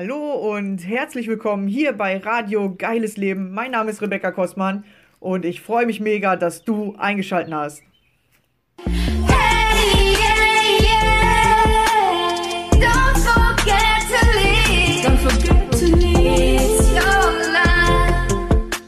Hallo und herzlich willkommen hier bei Radio Geiles Leben. Mein Name ist Rebecca Kostmann und ich freue mich mega, dass du eingeschaltet hast. Hey, yeah, yeah. Don't forget to leave. Don't forget to leave your life.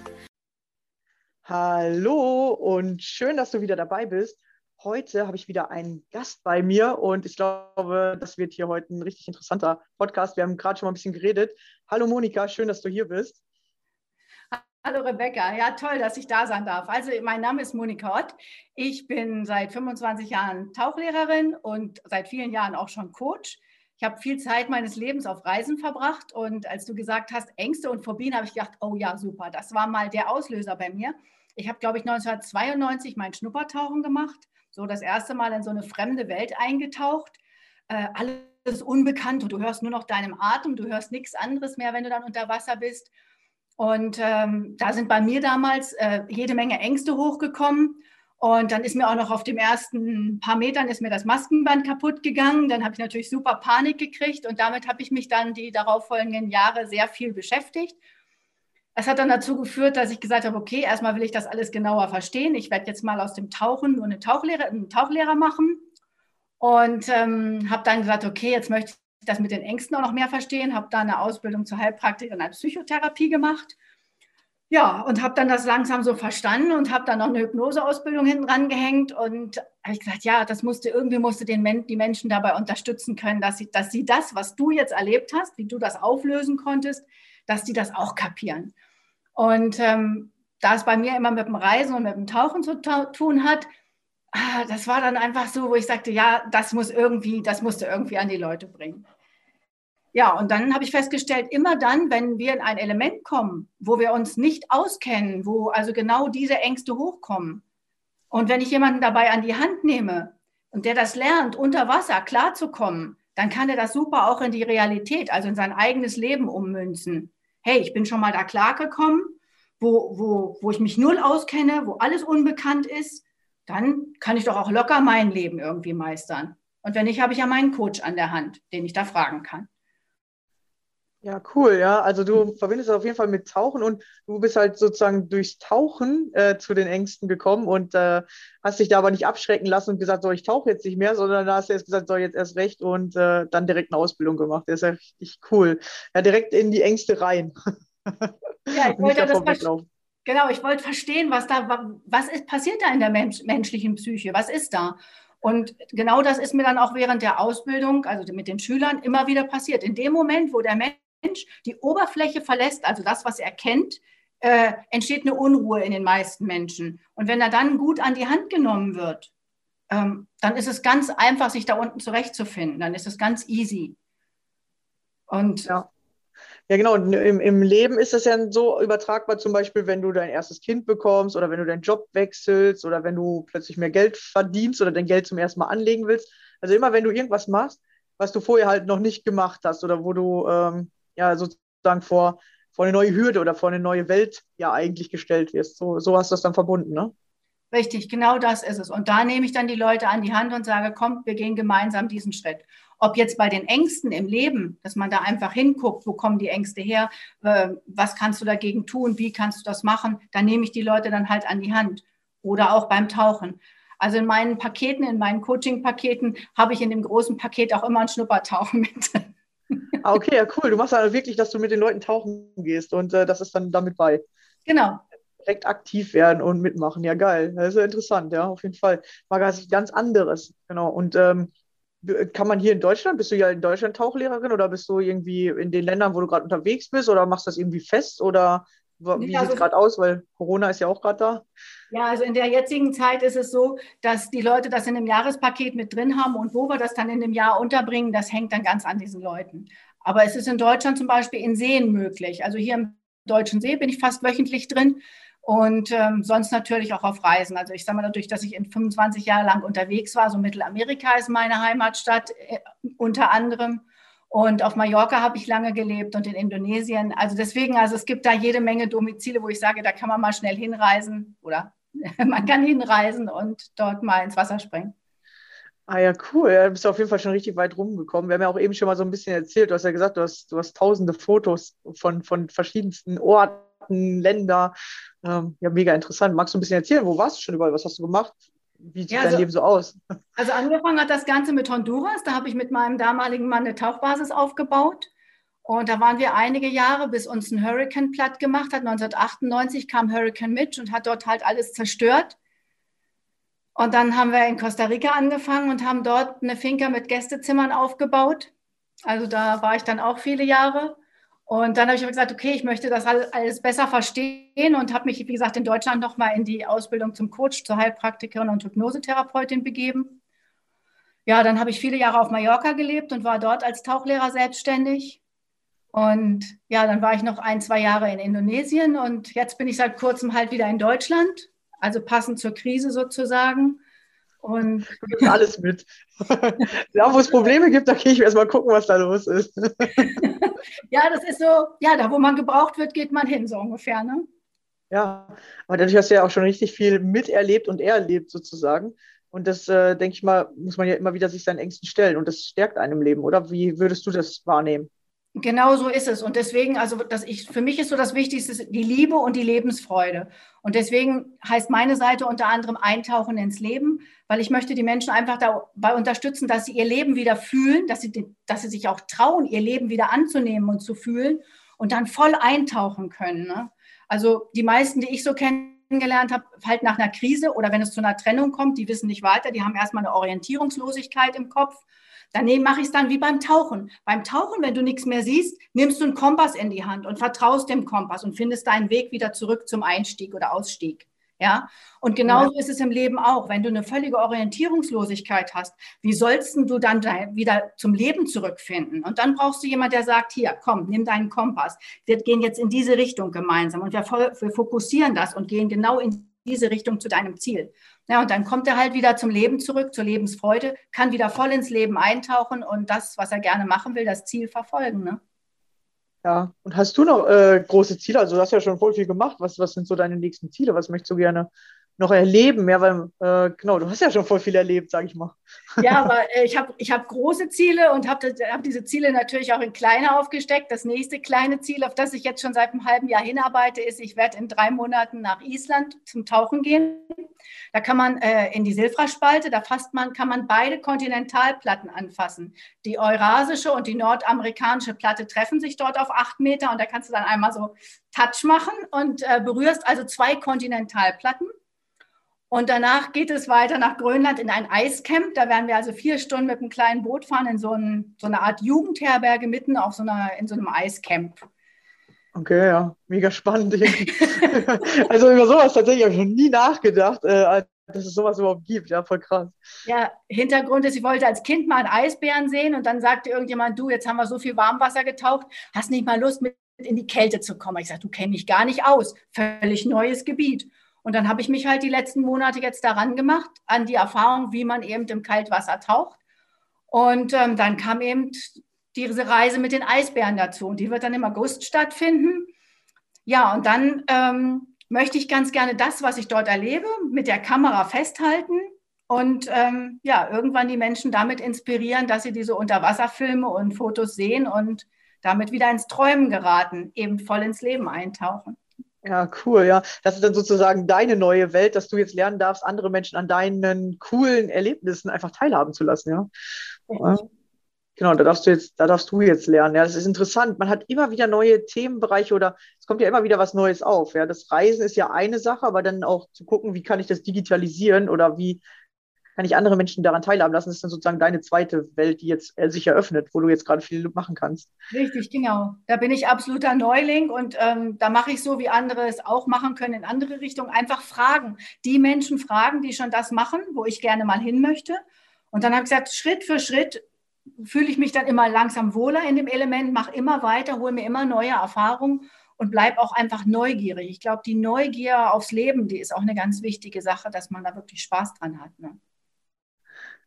Hallo und schön, dass du wieder dabei bist. Heute habe ich wieder einen Gast bei mir und ich glaube, das wird hier heute ein richtig interessanter Podcast. Wir haben gerade schon mal ein bisschen geredet. Hallo Monika, schön, dass du hier bist. Hallo Rebecca, ja toll, dass ich da sein darf. Also mein Name ist Monika Ott. Ich bin seit 25 Jahren Tauchlehrerin und seit vielen Jahren auch schon Coach. Ich habe viel Zeit meines Lebens auf Reisen verbracht und als du gesagt hast, Ängste und Phobien, habe ich gedacht, oh ja, super, das war mal der Auslöser bei mir. Ich habe, glaube ich, 1992 mein Schnuppertauchen gemacht so das erste Mal in so eine fremde Welt eingetaucht. Äh, alles unbekannt und du hörst nur noch deinem Atem, du hörst nichts anderes mehr, wenn du dann unter Wasser bist. Und ähm, da sind bei mir damals äh, jede Menge Ängste hochgekommen. Und dann ist mir auch noch auf dem ersten paar Metern ist mir das Maskenband kaputt gegangen. Dann habe ich natürlich super Panik gekriegt und damit habe ich mich dann die darauffolgenden Jahre sehr viel beschäftigt es hat dann dazu geführt, dass ich gesagt habe, okay, erstmal will ich das alles genauer verstehen. Ich werde jetzt mal aus dem Tauchen nur eine Tauchlehrer, einen Tauchlehrer machen. Und ähm, habe dann gesagt, okay, jetzt möchte ich das mit den Ängsten auch noch mehr verstehen. Habe da eine Ausbildung zur Heilpraktikerin als Psychotherapie gemacht. Ja, und habe dann das langsam so verstanden und habe dann noch eine Hypnoseausbildung hinten dran gehängt und habe ich gesagt, ja, das musste irgendwie musste den die Menschen dabei unterstützen können, dass sie, dass sie das, was du jetzt erlebt hast, wie du das auflösen konntest, dass die das auch kapieren. Und ähm, da es bei mir immer mit dem Reisen und mit dem Tauchen zu tun hat, ah, das war dann einfach so, wo ich sagte, ja, das muss irgendwie, das musste irgendwie an die Leute bringen. Ja, und dann habe ich festgestellt, immer dann, wenn wir in ein Element kommen, wo wir uns nicht auskennen, wo also genau diese Ängste hochkommen, und wenn ich jemanden dabei an die Hand nehme und der das lernt, unter Wasser klarzukommen, dann kann er das super auch in die Realität, also in sein eigenes Leben ummünzen hey, ich bin schon mal da klargekommen, wo, wo, wo ich mich null auskenne, wo alles unbekannt ist, dann kann ich doch auch locker mein Leben irgendwie meistern. Und wenn nicht, habe ich ja meinen Coach an der Hand, den ich da fragen kann. Ja, cool, ja. Also du verbindest das auf jeden Fall mit Tauchen und du bist halt sozusagen durchs Tauchen äh, zu den Ängsten gekommen und äh, hast dich da aber nicht abschrecken lassen und gesagt, so, ich tauche jetzt nicht mehr, sondern da hast du erst gesagt, so, jetzt erst recht und äh, dann direkt eine Ausbildung gemacht. Das ist ja richtig cool. Ja, direkt in die Ängste rein. Ja, ich wollte das weglaufen. Genau, ich wollte verstehen, was da, was ist, passiert da in der Mensch, menschlichen Psyche? Was ist da? Und genau das ist mir dann auch während der Ausbildung, also mit den Schülern, immer wieder passiert. In dem Moment, wo der Mensch Mensch die Oberfläche verlässt, also das, was er kennt, äh, entsteht eine Unruhe in den meisten Menschen. Und wenn er dann gut an die Hand genommen wird, ähm, dann ist es ganz einfach, sich da unten zurechtzufinden. Dann ist es ganz easy. Und ja. Ja, genau. Und im, im Leben ist das ja so übertragbar, zum Beispiel, wenn du dein erstes Kind bekommst oder wenn du deinen Job wechselst oder wenn du plötzlich mehr Geld verdienst oder dein Geld zum ersten Mal anlegen willst. Also immer, wenn du irgendwas machst, was du vorher halt noch nicht gemacht hast oder wo du ähm, ja sozusagen vor, vor eine neue Hürde oder vor eine neue Welt ja eigentlich gestellt wirst. So, so hast du das dann verbunden, ne? Richtig, genau das ist es. Und da nehme ich dann die Leute an die Hand und sage, kommt, wir gehen gemeinsam diesen Schritt. Ob jetzt bei den Ängsten im Leben, dass man da einfach hinguckt, wo kommen die Ängste her, äh, was kannst du dagegen tun, wie kannst du das machen, da nehme ich die Leute dann halt an die Hand. Oder auch beim Tauchen. Also in meinen Paketen, in meinen Coaching-Paketen habe ich in dem großen Paket auch immer ein Schnuppertauchen mit. Ah, okay, ja, cool. Du machst also wirklich, dass du mit den Leuten tauchen gehst und äh, das ist dann damit bei. Genau. Direkt aktiv werden und mitmachen. Ja, geil. Das ist ja interessant, ja, auf jeden Fall. Mal was ganz anderes. Genau. Und ähm, kann man hier in Deutschland, bist du ja in Deutschland Tauchlehrerin oder bist du irgendwie in den Ländern, wo du gerade unterwegs bist oder machst du das irgendwie fest oder wie ja, sieht es gerade aus? Weil Corona ist ja auch gerade da. Ja, also in der jetzigen Zeit ist es so, dass die Leute das in einem Jahrespaket mit drin haben und wo wir das dann in dem Jahr unterbringen, das hängt dann ganz an diesen Leuten. Aber es ist in Deutschland zum Beispiel in Seen möglich. Also hier im Deutschen See bin ich fast wöchentlich drin und ähm, sonst natürlich auch auf Reisen. Also ich sage mal, dadurch, dass ich in 25 Jahre lang unterwegs war, so Mittelamerika ist meine Heimatstadt äh, unter anderem. Und auf Mallorca habe ich lange gelebt und in Indonesien. Also deswegen, also es gibt da jede Menge Domizile, wo ich sage, da kann man mal schnell hinreisen oder man kann hinreisen und dort mal ins Wasser springen. Ah ja, cool. Du bist auf jeden Fall schon richtig weit rumgekommen. Wir haben ja auch eben schon mal so ein bisschen erzählt. Du hast ja gesagt, du hast, du hast tausende Fotos von, von verschiedensten Orten, Ländern. Ähm, ja, mega interessant. Magst du ein bisschen erzählen? Wo warst du schon überall? Was hast du gemacht? Wie sieht ja, dein also, Leben so aus? Also angefangen hat das Ganze mit Honduras. Da habe ich mit meinem damaligen Mann eine Tauchbasis aufgebaut. Und da waren wir einige Jahre, bis uns ein Hurricane platt gemacht hat. 1998 kam Hurricane Mitch und hat dort halt alles zerstört. Und dann haben wir in Costa Rica angefangen und haben dort eine Finca mit Gästezimmern aufgebaut. Also da war ich dann auch viele Jahre. Und dann habe ich gesagt, okay, ich möchte das alles besser verstehen und habe mich, wie gesagt, in Deutschland nochmal in die Ausbildung zum Coach, zur Heilpraktikerin und Hypnosetherapeutin begeben. Ja, dann habe ich viele Jahre auf Mallorca gelebt und war dort als Tauchlehrer selbstständig. Und ja, dann war ich noch ein, zwei Jahre in Indonesien und jetzt bin ich seit kurzem halt wieder in Deutschland also passend zur Krise sozusagen. Und alles mit. da, wo es Probleme gibt, da gehe ich erstmal gucken, was da los ist. ja, das ist so, ja, da wo man gebraucht wird, geht man hin, so ungefähr. Ne? Ja, aber dadurch hast du ja auch schon richtig viel miterlebt und erlebt sozusagen. Und das, äh, denke ich mal, muss man ja immer wieder sich seinen Ängsten stellen. Und das stärkt einem Leben, oder? Wie würdest du das wahrnehmen? Genau so ist es. Und deswegen, also das ich, für mich ist so das Wichtigste die Liebe und die Lebensfreude. Und deswegen heißt meine Seite unter anderem Eintauchen ins Leben, weil ich möchte die Menschen einfach dabei unterstützen, dass sie ihr Leben wieder fühlen, dass sie, dass sie sich auch trauen, ihr Leben wieder anzunehmen und zu fühlen und dann voll eintauchen können. Ne? Also die meisten, die ich so kennengelernt habe, halt nach einer Krise oder wenn es zu einer Trennung kommt, die wissen nicht weiter, die haben erstmal eine Orientierungslosigkeit im Kopf Daneben mache ich es dann wie beim Tauchen. Beim Tauchen, wenn du nichts mehr siehst, nimmst du einen Kompass in die Hand und vertraust dem Kompass und findest deinen Weg wieder zurück zum Einstieg oder Ausstieg. Ja, und genauso ja. ist es im Leben auch. Wenn du eine völlige Orientierungslosigkeit hast, wie sollst du dann wieder zum Leben zurückfinden? Und dann brauchst du jemanden, der sagt, hier, komm, nimm deinen Kompass. Wir gehen jetzt in diese Richtung gemeinsam und wir, wir fokussieren das und gehen genau in diese Richtung zu deinem Ziel. Ja, und dann kommt er halt wieder zum Leben zurück, zur Lebensfreude, kann wieder voll ins Leben eintauchen und das, was er gerne machen will, das Ziel verfolgen. Ne? Ja, und hast du noch äh, große Ziele? Also du hast ja schon voll viel gemacht. Was, was sind so deine nächsten Ziele? Was möchtest du gerne noch erleben? Ja, weil, äh, genau, du hast ja schon voll viel erlebt, sage ich mal. Ja, aber äh, ich habe ich hab große Ziele und habe hab diese Ziele natürlich auch in kleine aufgesteckt. Das nächste kleine Ziel, auf das ich jetzt schon seit einem halben Jahr hinarbeite, ist, ich werde in drei Monaten nach Island zum Tauchen gehen. Da kann man äh, in die Silfra-Spalte, da fasst man, kann man beide Kontinentalplatten anfassen. Die eurasische und die nordamerikanische Platte treffen sich dort auf acht Meter und da kannst du dann einmal so Touch machen und äh, berührst also zwei Kontinentalplatten. Und danach geht es weiter nach Grönland in ein Eiscamp. Da werden wir also vier Stunden mit einem kleinen Boot fahren in so, ein, so eine Art Jugendherberge mitten auf so einer, in so einem Eiscamp. Okay, ja, mega spannend. also über sowas tatsächlich habe ich noch nie nachgedacht, äh, dass es sowas überhaupt gibt. Ja, voll krass. Ja, Hintergrund ist, ich wollte als Kind mal einen Eisbären sehen und dann sagte irgendjemand, du, jetzt haben wir so viel Warmwasser getaucht, hast nicht mal Lust, mit in die Kälte zu kommen? Ich sage, du kennst mich gar nicht aus. Völlig neues Gebiet. Und dann habe ich mich halt die letzten Monate jetzt daran gemacht, an die Erfahrung, wie man eben im Kaltwasser taucht. Und ähm, dann kam eben diese Reise mit den Eisbären dazu. Und die wird dann im August stattfinden. Ja, und dann ähm, möchte ich ganz gerne das, was ich dort erlebe, mit der Kamera festhalten und ähm, ja, irgendwann die Menschen damit inspirieren, dass sie diese Unterwasserfilme und Fotos sehen und damit wieder ins Träumen geraten, eben voll ins Leben eintauchen. Ja, cool, ja. Das ist dann sozusagen deine neue Welt, dass du jetzt lernen darfst, andere Menschen an deinen coolen Erlebnissen einfach teilhaben zu lassen, ja. ja. Genau, da darfst du jetzt, da darfst du jetzt lernen. Ja, das ist interessant. Man hat immer wieder neue Themenbereiche oder es kommt ja immer wieder was Neues auf. Ja, das Reisen ist ja eine Sache, aber dann auch zu gucken, wie kann ich das digitalisieren oder wie kann ich andere Menschen daran teilhaben lassen. Das ist dann sozusagen deine zweite Welt, die jetzt äh, sich eröffnet, wo du jetzt gerade viel machen kannst. Richtig, genau. Da bin ich absoluter Neuling und ähm, da mache ich so, wie andere es auch machen können, in andere Richtungen. Einfach fragen. Die Menschen fragen, die schon das machen, wo ich gerne mal hin möchte. Und dann habe ich gesagt, Schritt für Schritt fühle ich mich dann immer langsam wohler in dem Element, mache immer weiter, hole mir immer neue Erfahrungen und bleib auch einfach neugierig. Ich glaube, die Neugier aufs Leben, die ist auch eine ganz wichtige Sache, dass man da wirklich Spaß dran hat. Ne?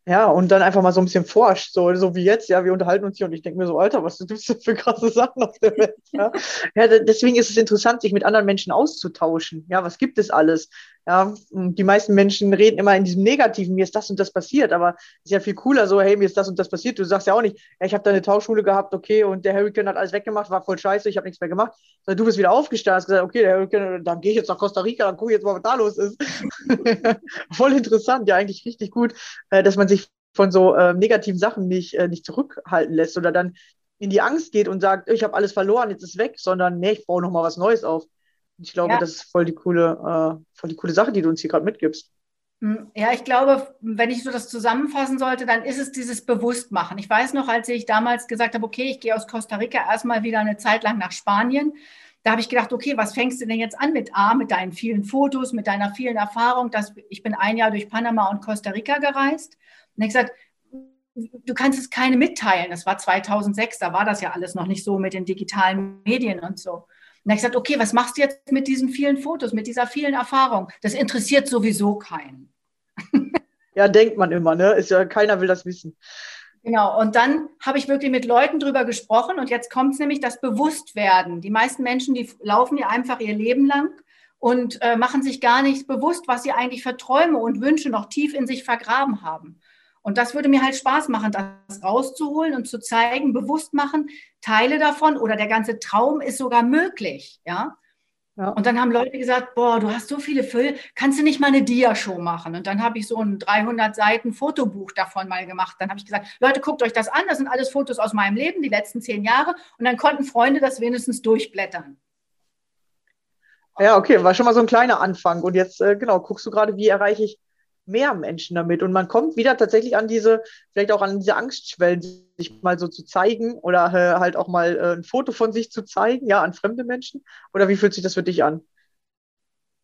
Ja, und dann einfach mal so ein bisschen forscht, so, so wie jetzt, ja, wir unterhalten uns hier und ich denke mir so, Alter, was gibt es denn für krasse Sachen auf der Welt? Ja? ja, deswegen ist es interessant, sich mit anderen Menschen auszutauschen. Ja, was gibt es alles? Ja, die meisten Menschen reden immer in diesem Negativen, mir ist das und das passiert, aber es ist ja viel cooler so, hey, mir ist das und das passiert. Du sagst ja auch nicht, ja, ich habe da eine Tauchschule gehabt, okay, und der Hurricane hat alles weggemacht, war voll scheiße, ich habe nichts mehr gemacht. Sondern du bist wieder aufgestanden, hast gesagt, okay, der Hurricane, dann gehe ich jetzt nach Costa Rica, dann gucke ich jetzt mal, was da los ist. voll interessant, ja, eigentlich richtig gut, äh, dass man sich von so äh, negativen Sachen nicht, äh, nicht zurückhalten lässt oder dann in die Angst geht und sagt, ich habe alles verloren, jetzt ist weg, sondern nee, ich baue nochmal was Neues auf. Ich glaube, ja. das ist voll die coole, äh, voll die coole Sache, die du uns hier gerade mitgibst. Hm, ja, ich glaube, wenn ich so das zusammenfassen sollte, dann ist es dieses Bewusstmachen. Ich weiß noch, als ich damals gesagt habe, okay, ich gehe aus Costa Rica erstmal wieder eine Zeit lang nach Spanien, da habe ich gedacht, okay, was fängst du denn jetzt an mit A, mit deinen vielen Fotos, mit deiner vielen Erfahrung? Dass, ich bin ein Jahr durch Panama und Costa Rica gereist. Und ich gesagt, du kannst es keine mitteilen. Das war 2006, da war das ja alles noch nicht so mit den digitalen Medien und so. Und dann habe ich gesagt, okay, was machst du jetzt mit diesen vielen Fotos, mit dieser vielen Erfahrung? Das interessiert sowieso keinen. ja, denkt man immer, ne? Ist ja, keiner will das wissen. Genau, und dann habe ich wirklich mit Leuten drüber gesprochen und jetzt kommt es nämlich das Bewusstwerden. Die meisten Menschen, die laufen ja einfach ihr Leben lang und äh, machen sich gar nicht bewusst, was sie eigentlich für Träume und Wünsche noch tief in sich vergraben haben. Und das würde mir halt Spaß machen, das rauszuholen und zu zeigen, bewusst machen, Teile davon oder der ganze Traum ist sogar möglich, ja. ja. Und dann haben Leute gesagt, boah, du hast so viele Fülle, kannst du nicht mal eine Dia-Show machen? Und dann habe ich so ein 300 Seiten Fotobuch davon mal gemacht. Dann habe ich gesagt, Leute, guckt euch das an, das sind alles Fotos aus meinem Leben, die letzten zehn Jahre. Und dann konnten Freunde das wenigstens durchblättern. Ja, okay, war schon mal so ein kleiner Anfang. Und jetzt, äh, genau, guckst du gerade, wie erreiche ich mehr Menschen damit. Und man kommt wieder tatsächlich an diese, vielleicht auch an diese Angstschwellen, sich mal so zu zeigen oder äh, halt auch mal äh, ein Foto von sich zu zeigen, ja, an fremde Menschen. Oder wie fühlt sich das für dich an?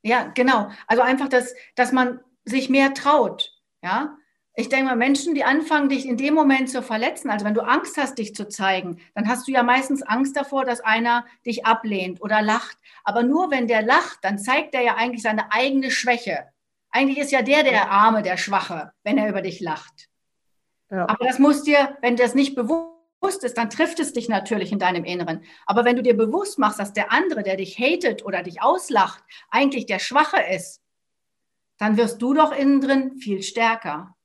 Ja, genau. Also einfach, dass, dass man sich mehr traut. Ja, ich denke mal, Menschen, die anfangen, dich in dem Moment zu verletzen, also wenn du Angst hast, dich zu zeigen, dann hast du ja meistens Angst davor, dass einer dich ablehnt oder lacht. Aber nur wenn der lacht, dann zeigt er ja eigentlich seine eigene Schwäche. Eigentlich ist ja der der Arme, der Schwache, wenn er über dich lacht. Ja. Aber das muss dir, wenn das nicht bewusst ist, dann trifft es dich natürlich in deinem Inneren. Aber wenn du dir bewusst machst, dass der andere, der dich hatet oder dich auslacht, eigentlich der Schwache ist, dann wirst du doch innen drin viel stärker.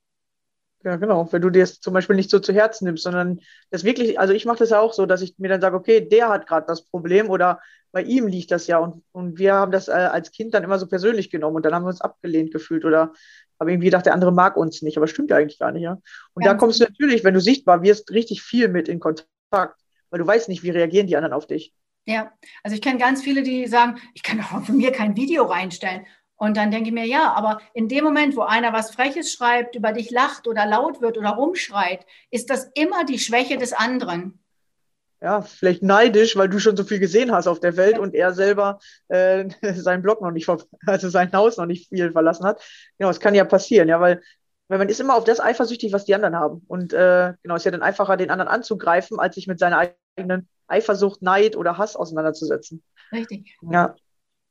Ja, genau. Wenn du dir das zum Beispiel nicht so zu Herzen nimmst, sondern das wirklich, also ich mache das ja auch so, dass ich mir dann sage, okay, der hat gerade das Problem oder bei ihm liegt das ja und, und wir haben das äh, als Kind dann immer so persönlich genommen und dann haben wir uns abgelehnt gefühlt oder haben irgendwie gedacht, der andere mag uns nicht, aber stimmt ja eigentlich gar nicht, ja. Und ja. da kommst du natürlich, wenn du sichtbar wirst, richtig viel mit in Kontakt, weil du weißt nicht, wie reagieren die anderen auf dich. Ja, also ich kenne ganz viele, die sagen, ich kann doch von mir kein Video reinstellen. Und dann denke ich mir, ja, aber in dem Moment, wo einer was Freches schreibt, über dich lacht oder laut wird oder rumschreit, ist das immer die Schwäche des anderen ja, vielleicht neidisch, weil du schon so viel gesehen hast auf der Welt und er selber äh, seinen Blog noch nicht, also sein Haus noch nicht viel verlassen hat. Genau, das kann ja passieren, ja, weil, weil man ist immer auf das eifersüchtig, was die anderen haben. Und äh, genau, es ist ja dann einfacher, den anderen anzugreifen, als sich mit seiner eigenen Eifersucht, Neid oder Hass auseinanderzusetzen. Richtig. Ja.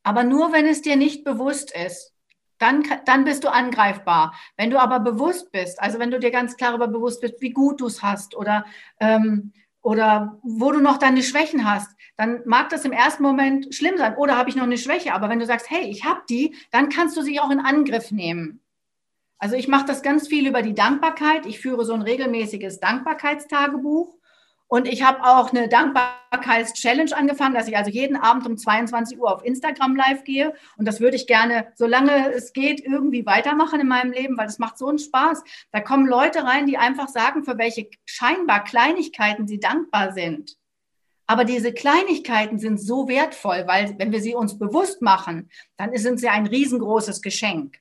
Aber nur, wenn es dir nicht bewusst ist. Dann, dann bist du angreifbar. Wenn du aber bewusst bist, also wenn du dir ganz klar darüber bewusst bist, wie gut du es hast oder ähm, oder wo du noch deine Schwächen hast, dann mag das im ersten Moment schlimm sein. Oder habe ich noch eine Schwäche? Aber wenn du sagst, hey, ich habe die, dann kannst du sie auch in Angriff nehmen. Also ich mache das ganz viel über die Dankbarkeit. Ich führe so ein regelmäßiges Dankbarkeitstagebuch. Und ich habe auch eine Dankbarkeits-Challenge angefangen, dass ich also jeden Abend um 22 Uhr auf Instagram live gehe. Und das würde ich gerne, solange es geht, irgendwie weitermachen in meinem Leben, weil es macht so einen Spaß. Da kommen Leute rein, die einfach sagen, für welche scheinbar Kleinigkeiten sie dankbar sind. Aber diese Kleinigkeiten sind so wertvoll, weil wenn wir sie uns bewusst machen, dann sind sie ein riesengroßes Geschenk.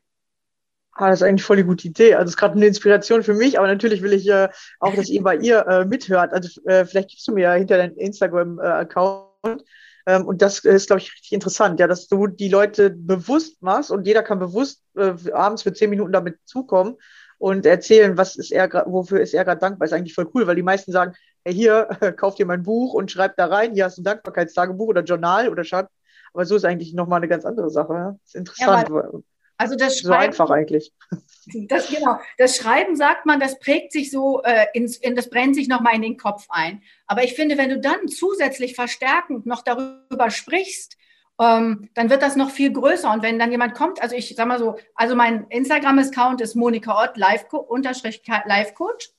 Ah, das ist eigentlich voll die gute Idee. Also es ist gerade eine Inspiration für mich, aber natürlich will ich äh, auch, dass ihr bei ihr äh, mithört. Also äh, vielleicht gibst du mir ja hinter deinen Instagram-Account. Ähm, und das ist, glaube ich, richtig interessant, ja, dass du die Leute bewusst machst und jeder kann bewusst äh, abends für zehn Minuten damit zukommen und erzählen, was ist er wofür ist er gerade dankbar. Ist eigentlich voll cool, weil die meisten sagen, hey, hier, kauf dir mein Buch und schreib da rein, hier hast du ein Dankbarkeitstagebuch oder Journal oder Schad. Aber so ist eigentlich nochmal eine ganz andere Sache. Ja? ist interessant. Ja, also das Schreiben, so einfach eigentlich. Das, genau, das Schreiben sagt man, das prägt sich so, äh, ins, in, das brennt sich nochmal in den Kopf ein. Aber ich finde, wenn du dann zusätzlich verstärkend noch darüber sprichst, ähm, dann wird das noch viel größer. Und wenn dann jemand kommt, also ich sag mal so, also mein Instagram-Account ist Monika Ott, Live unterstrich Live Coach.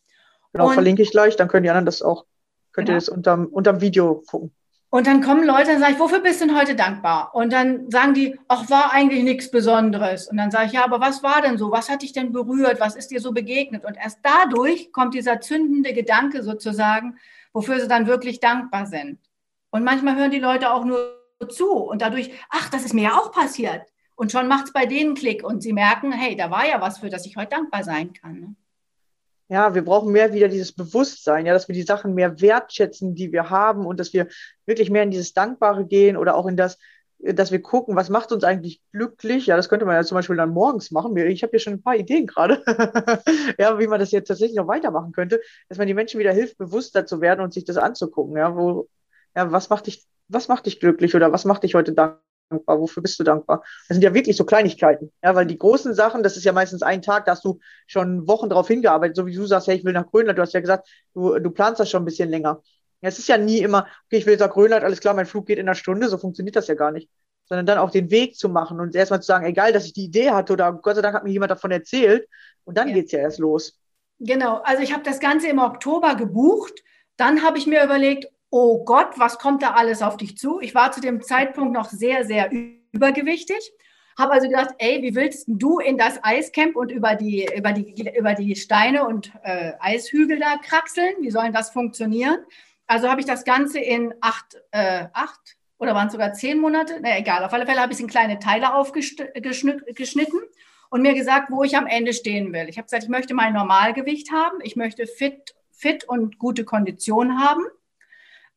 Genau, und, verlinke ich gleich, dann können die anderen das auch, könnt genau. ihr das unterm, unterm Video gucken. Und dann kommen Leute und sagen ich, wofür bist du denn heute dankbar? Und dann sagen die, ach, war eigentlich nichts Besonderes. Und dann sage ich, ja, aber was war denn so? Was hat dich denn berührt? Was ist dir so begegnet? Und erst dadurch kommt dieser zündende Gedanke sozusagen, wofür sie dann wirklich dankbar sind. Und manchmal hören die Leute auch nur zu und dadurch, ach, das ist mir ja auch passiert. Und schon macht es bei denen Klick und sie merken, hey, da war ja was, für das ich heute dankbar sein kann. Ja, wir brauchen mehr wieder dieses Bewusstsein, ja, dass wir die Sachen mehr wertschätzen, die wir haben und dass wir wirklich mehr in dieses Dankbare gehen oder auch in das, dass wir gucken, was macht uns eigentlich glücklich. Ja, das könnte man ja zum Beispiel dann morgens machen. Ich habe hier schon ein paar Ideen gerade, ja, wie man das jetzt tatsächlich noch weitermachen könnte, dass man die Menschen wieder hilft, bewusster zu werden und sich das anzugucken. Ja, wo, ja, was macht dich, was macht dich glücklich oder was macht dich heute dankbar? Dankbar? Wofür bist du dankbar? Das sind ja wirklich so Kleinigkeiten. Ja, weil die großen Sachen, das ist ja meistens ein Tag, da hast du schon Wochen darauf hingearbeitet, so wie du sagst, hey, ich will nach Grönland. Du hast ja gesagt, du, du planst das schon ein bisschen länger. Ja, es ist ja nie immer, okay, ich will jetzt nach Grönland, alles klar, mein Flug geht in einer Stunde, so funktioniert das ja gar nicht. Sondern dann auch den Weg zu machen und erstmal zu sagen, egal, dass ich die Idee hatte oder Gott sei Dank hat mir jemand davon erzählt und dann ja. geht es ja erst los. Genau, also ich habe das Ganze im Oktober gebucht. Dann habe ich mir überlegt, oh Gott, was kommt da alles auf dich zu? Ich war zu dem Zeitpunkt noch sehr, sehr übergewichtig. Habe also gedacht, ey, wie willst du in das Eiscamp und über die, über die, über die Steine und äh, Eishügel da kraxeln? Wie soll das funktionieren? Also habe ich das Ganze in acht, äh, acht oder waren es sogar zehn Monate? Na egal, auf alle Fälle habe ich es in kleine Teile aufgeschnitten und mir gesagt, wo ich am Ende stehen will. Ich habe gesagt, ich möchte mein Normalgewicht haben, ich möchte fit, fit und gute Kondition haben.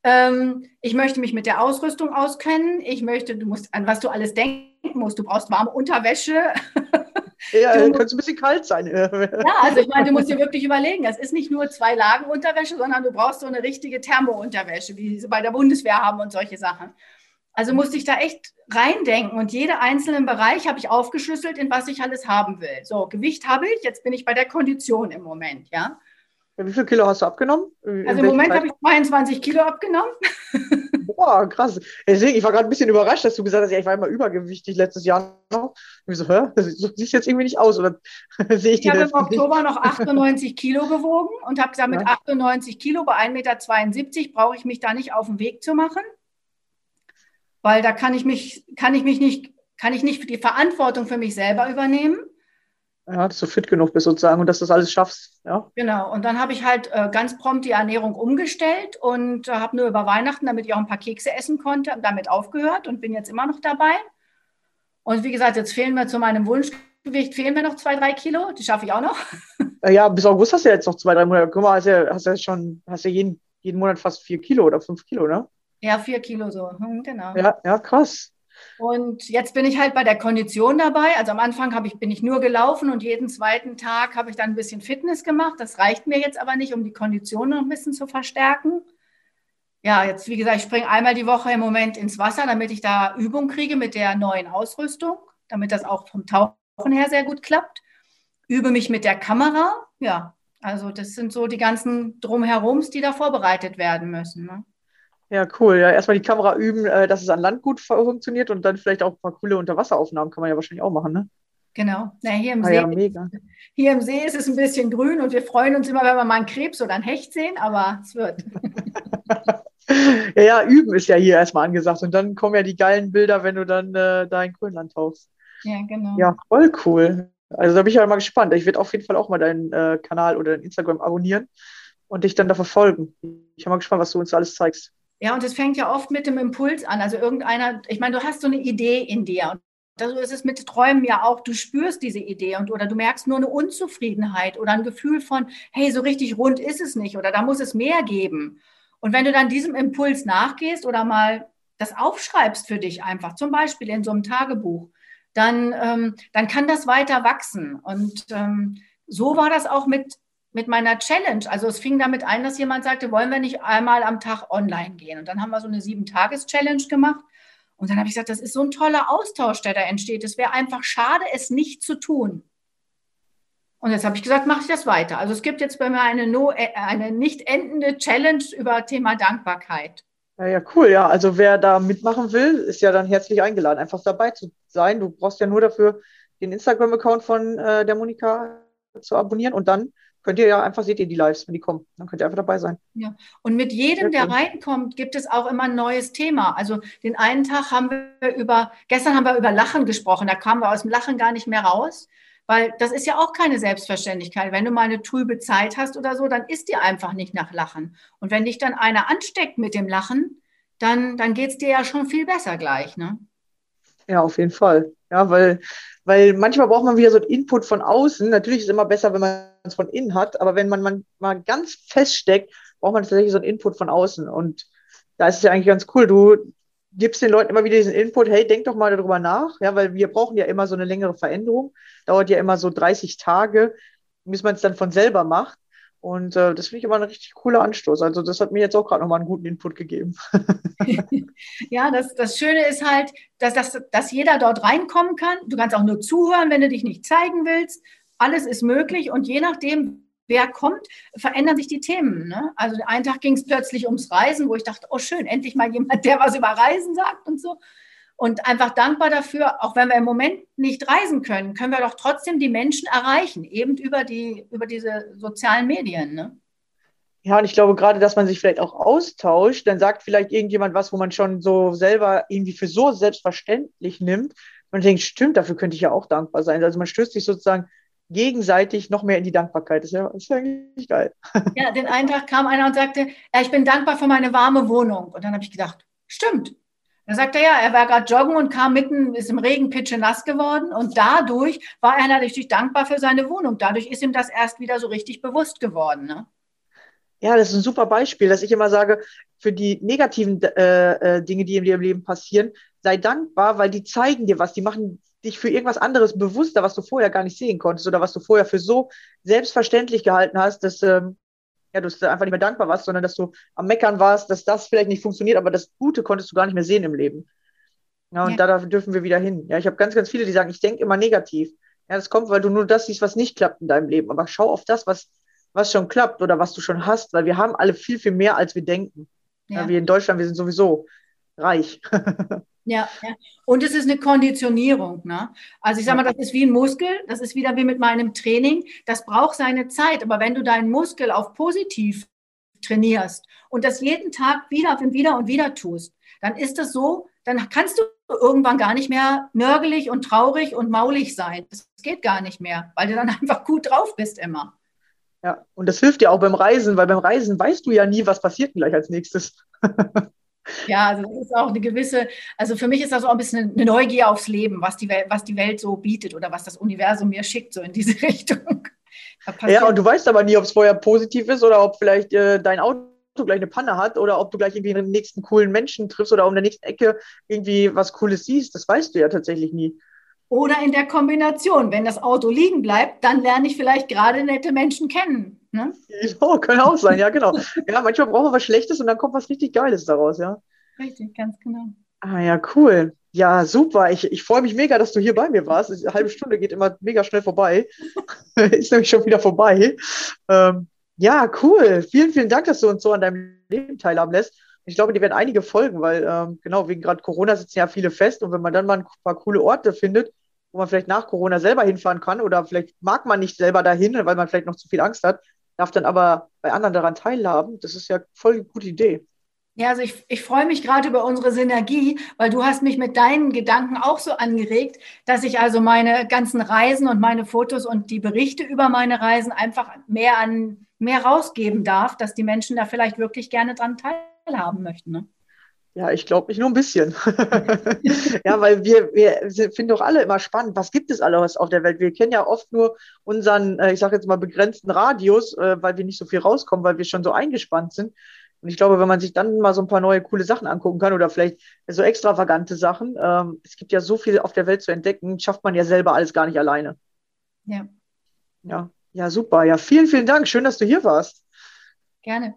Ähm, ich möchte mich mit der Ausrüstung auskennen. Ich möchte, du musst an was du alles denken musst. Du brauchst warme Unterwäsche. Ja, könnte ein bisschen kalt sein. Ja, also ich meine, du musst dir wirklich überlegen, es ist nicht nur zwei Lagen Unterwäsche, sondern du brauchst so eine richtige Thermo-Unterwäsche, wie sie bei der Bundeswehr haben und solche Sachen. Also musste ich da echt reindenken und jede einzelnen Bereich habe ich aufgeschlüsselt, in was ich alles haben will. So, Gewicht habe ich, jetzt bin ich bei der Kondition im Moment, ja. Wie viel Kilo hast du abgenommen? In also im Moment habe ich 22 Kilo abgenommen. Boah, krass. Deswegen, ich war gerade ein bisschen überrascht, dass du gesagt hast, ja, ich war immer übergewichtig letztes Jahr noch. Und ich so, hä? Das sieht jetzt irgendwie nicht aus, oder sehe ich Ich habe im Oktober noch 98 Kilo gewogen und habe gesagt, mit ja. 98 Kilo bei 1,72 Meter brauche ich mich da nicht auf den Weg zu machen. Weil da kann ich mich, kann ich mich nicht, kann ich nicht die Verantwortung für mich selber übernehmen ja, dass du fit genug bist sozusagen und dass du das alles schaffst. Ja. Genau, und dann habe ich halt äh, ganz prompt die Ernährung umgestellt und äh, habe nur über Weihnachten, damit ich auch ein paar Kekse essen konnte, damit aufgehört und bin jetzt immer noch dabei. Und wie gesagt, jetzt fehlen mir zu meinem Wunschgewicht, fehlen mir noch zwei, drei Kilo, die schaffe ich auch noch. Ja, bis August hast du ja jetzt noch zwei, drei Monate. Guck mal, hast ja, hast ja schon, hast ja jeden, jeden Monat fast vier Kilo oder fünf Kilo, ne? Ja, vier Kilo so, hm, genau. Ja, ja, krass. Und jetzt bin ich halt bei der Kondition dabei. Also am Anfang ich, bin ich nur gelaufen und jeden zweiten Tag habe ich dann ein bisschen Fitness gemacht. Das reicht mir jetzt aber nicht, um die Kondition noch ein bisschen zu verstärken. Ja, jetzt wie gesagt, ich springe einmal die Woche im Moment ins Wasser, damit ich da Übung kriege mit der neuen Ausrüstung, damit das auch vom Tauchen her sehr gut klappt. Übe mich mit der Kamera. Ja, also das sind so die ganzen Drumherums, die da vorbereitet werden müssen. Ne? Ja, cool. Ja, erstmal die Kamera üben, äh, dass es an Land gut funktioniert und dann vielleicht auch ein paar coole Unterwasseraufnahmen kann man ja wahrscheinlich auch machen, ne? Genau. Na, hier, im ah, See, ja, mega. hier im See ist es ein bisschen grün und wir freuen uns immer, wenn wir mal einen Krebs oder einen Hecht sehen, aber es wird. ja, ja, üben ist ja hier erstmal angesagt und dann kommen ja die geilen Bilder, wenn du dann äh, da in Grönland tauchst. Ja, genau. Ja, voll cool. Also da bin ich ja mal gespannt. Ich werde auf jeden Fall auch mal deinen äh, Kanal oder dein Instagram abonnieren und dich dann da verfolgen. Ich bin mal gespannt, was du uns alles zeigst. Ja, und es fängt ja oft mit dem Impuls an. Also irgendeiner, ich meine, du hast so eine Idee in dir. Und so ist es mit Träumen ja auch. Du spürst diese Idee und oder du merkst nur eine Unzufriedenheit oder ein Gefühl von, hey, so richtig rund ist es nicht oder da muss es mehr geben. Und wenn du dann diesem Impuls nachgehst oder mal das aufschreibst für dich einfach, zum Beispiel in so einem Tagebuch, dann, ähm, dann kann das weiter wachsen. Und ähm, so war das auch mit mit meiner Challenge. Also es fing damit ein, dass jemand sagte, wollen wir nicht einmal am Tag online gehen? Und dann haben wir so eine Sieben-Tages-Challenge gemacht. Und dann habe ich gesagt, das ist so ein toller Austausch, der da entsteht. Es wäre einfach schade, es nicht zu tun. Und jetzt habe ich gesagt, mache ich das weiter. Also es gibt jetzt bei mir eine, no, äh, eine nicht endende Challenge über Thema Dankbarkeit. Ja, ja, cool. Ja, also wer da mitmachen will, ist ja dann herzlich eingeladen, einfach dabei zu sein. Du brauchst ja nur dafür den Instagram-Account von äh, der Monika zu abonnieren und dann könnt ihr ja einfach, seht ihr die Lives, wenn die kommen. Dann könnt ihr einfach dabei sein. Ja. Und mit jedem, der reinkommt, gibt es auch immer ein neues Thema. Also den einen Tag haben wir über, gestern haben wir über Lachen gesprochen, da kamen wir aus dem Lachen gar nicht mehr raus. Weil das ist ja auch keine Selbstverständlichkeit. Wenn du mal eine trübe Zeit hast oder so, dann ist dir einfach nicht nach Lachen. Und wenn dich dann einer ansteckt mit dem Lachen, dann, dann geht es dir ja schon viel besser gleich. Ne? Ja, auf jeden Fall. Ja, weil, weil manchmal braucht man wieder so einen Input von außen. Natürlich ist es immer besser, wenn man es von innen hat, aber wenn man, man mal ganz feststeckt, braucht man tatsächlich so einen Input von außen. Und da ist es ja eigentlich ganz cool. Du gibst den Leuten immer wieder diesen Input, hey, denk doch mal darüber nach, ja, weil wir brauchen ja immer so eine längere Veränderung. Dauert ja immer so 30 Tage, bis man es dann von selber macht. Und äh, das finde ich immer ein richtig cooler Anstoß. Also das hat mir jetzt auch gerade nochmal einen guten Input gegeben. ja, das, das Schöne ist halt, dass, dass, dass jeder dort reinkommen kann. Du kannst auch nur zuhören, wenn du dich nicht zeigen willst. Alles ist möglich und je nachdem, wer kommt, verändern sich die Themen. Ne? Also einen Tag ging es plötzlich ums Reisen, wo ich dachte, oh schön, endlich mal jemand, der was über Reisen sagt und so. Und einfach dankbar dafür, auch wenn wir im Moment nicht reisen können, können wir doch trotzdem die Menschen erreichen, eben über, die, über diese sozialen Medien. Ne? Ja, und ich glaube gerade, dass man sich vielleicht auch austauscht, dann sagt vielleicht irgendjemand was, wo man schon so selber irgendwie für so selbstverständlich nimmt. Man denkt, stimmt, dafür könnte ich ja auch dankbar sein. Also man stößt sich sozusagen gegenseitig noch mehr in die Dankbarkeit. Das ist ja, das ist ja eigentlich geil. Ja, den einen Tag kam einer und sagte, ja, ich bin dankbar für meine warme Wohnung. Und dann habe ich gedacht, stimmt. Dann sagte er, ja, er war gerade joggen und kam mitten, ist im Regen pitche nass geworden. Und dadurch war er natürlich dankbar für seine Wohnung. Dadurch ist ihm das erst wieder so richtig bewusst geworden. Ne? Ja, das ist ein super Beispiel, dass ich immer sage, für die negativen äh, äh Dinge, die in dir im Leben passieren, sei dankbar, weil die zeigen dir was, die machen dich für irgendwas anderes bewusster, was du vorher gar nicht sehen konntest oder was du vorher für so selbstverständlich gehalten hast, dass ähm, ja, du einfach nicht mehr dankbar warst, sondern dass du am Meckern warst, dass das vielleicht nicht funktioniert, aber das Gute konntest du gar nicht mehr sehen im Leben. Ja, und ja. da dürfen wir wieder hin. Ja, ich habe ganz, ganz viele, die sagen, ich denke immer negativ. Ja, das kommt, weil du nur das siehst, was nicht klappt in deinem Leben. Aber schau auf das, was, was schon klappt oder was du schon hast, weil wir haben alle viel, viel mehr, als wir denken. Ja. Ja, wir in Deutschland, wir sind sowieso reich. Ja, ja, und es ist eine Konditionierung. Ne? Also ich sage mal, das ist wie ein Muskel, das ist wieder wie mit meinem Training. Das braucht seine Zeit, aber wenn du deinen Muskel auf positiv trainierst und das jeden Tag wieder und wieder und wieder tust, dann ist das so, dann kannst du irgendwann gar nicht mehr nörgelig und traurig und maulig sein. Das geht gar nicht mehr, weil du dann einfach gut drauf bist immer. Ja, und das hilft dir auch beim Reisen, weil beim Reisen weißt du ja nie, was passiert gleich als nächstes. Ja, also das ist auch eine gewisse, also für mich ist das auch ein bisschen eine Neugier aufs Leben, was die, Welt, was die Welt so bietet oder was das Universum mir schickt, so in diese Richtung. Ja, und du weißt aber nie, ob es vorher positiv ist oder ob vielleicht äh, dein Auto gleich eine Panne hat oder ob du gleich irgendwie den nächsten coolen Menschen triffst oder um der nächsten Ecke irgendwie was Cooles siehst. Das weißt du ja tatsächlich nie. Oder in der Kombination, wenn das Auto liegen bleibt, dann lerne ich vielleicht gerade nette Menschen kennen. Ne? Oh, kann auch sein, ja, genau. ja, manchmal brauchen wir was Schlechtes und dann kommt was richtig Geiles daraus, ja. Richtig, ganz genau. Ah ja, cool. Ja, super. Ich, ich freue mich mega, dass du hier bei mir warst. Eine halbe Stunde geht immer mega schnell vorbei. Ist nämlich schon wieder vorbei. Ähm, ja, cool. Vielen, vielen Dank, dass du uns so an deinem Leben teilhaben lässt. Ich glaube, die werden einige folgen, weil ähm, genau wegen gerade Corona sitzen ja viele fest und wenn man dann mal ein paar coole Orte findet, wo man vielleicht nach Corona selber hinfahren kann oder vielleicht mag man nicht selber dahin, weil man vielleicht noch zu viel Angst hat, darf dann aber bei anderen daran teilhaben. Das ist ja voll eine gute Idee. Ja, also ich, ich freue mich gerade über unsere Synergie, weil du hast mich mit deinen Gedanken auch so angeregt, dass ich also meine ganzen Reisen und meine Fotos und die Berichte über meine Reisen einfach mehr an mehr rausgeben darf, dass die Menschen da vielleicht wirklich gerne dran teilhaben möchten. Ne? Ja, ich glaube nicht nur ein bisschen. ja, weil wir, wir finden doch alle immer spannend, was gibt es alles auf der Welt? Wir kennen ja oft nur unseren, äh, ich sage jetzt mal, begrenzten Radius, äh, weil wir nicht so viel rauskommen, weil wir schon so eingespannt sind. Und ich glaube, wenn man sich dann mal so ein paar neue coole Sachen angucken kann oder vielleicht so extravagante Sachen, ähm, es gibt ja so viel auf der Welt zu entdecken, schafft man ja selber alles gar nicht alleine. Ja. Ja, ja, super. Ja, vielen, vielen Dank. Schön, dass du hier warst. Gerne.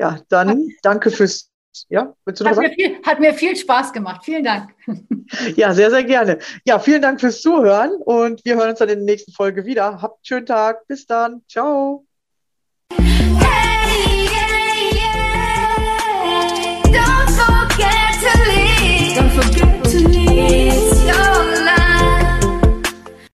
Ja, dann danke fürs ja, willst du noch hat, mir viel, hat mir viel Spaß gemacht. Vielen Dank. Ja, sehr, sehr gerne. Ja, vielen Dank fürs Zuhören und wir hören uns dann in der nächsten Folge wieder. Habt einen schönen Tag. Bis dann. Ciao.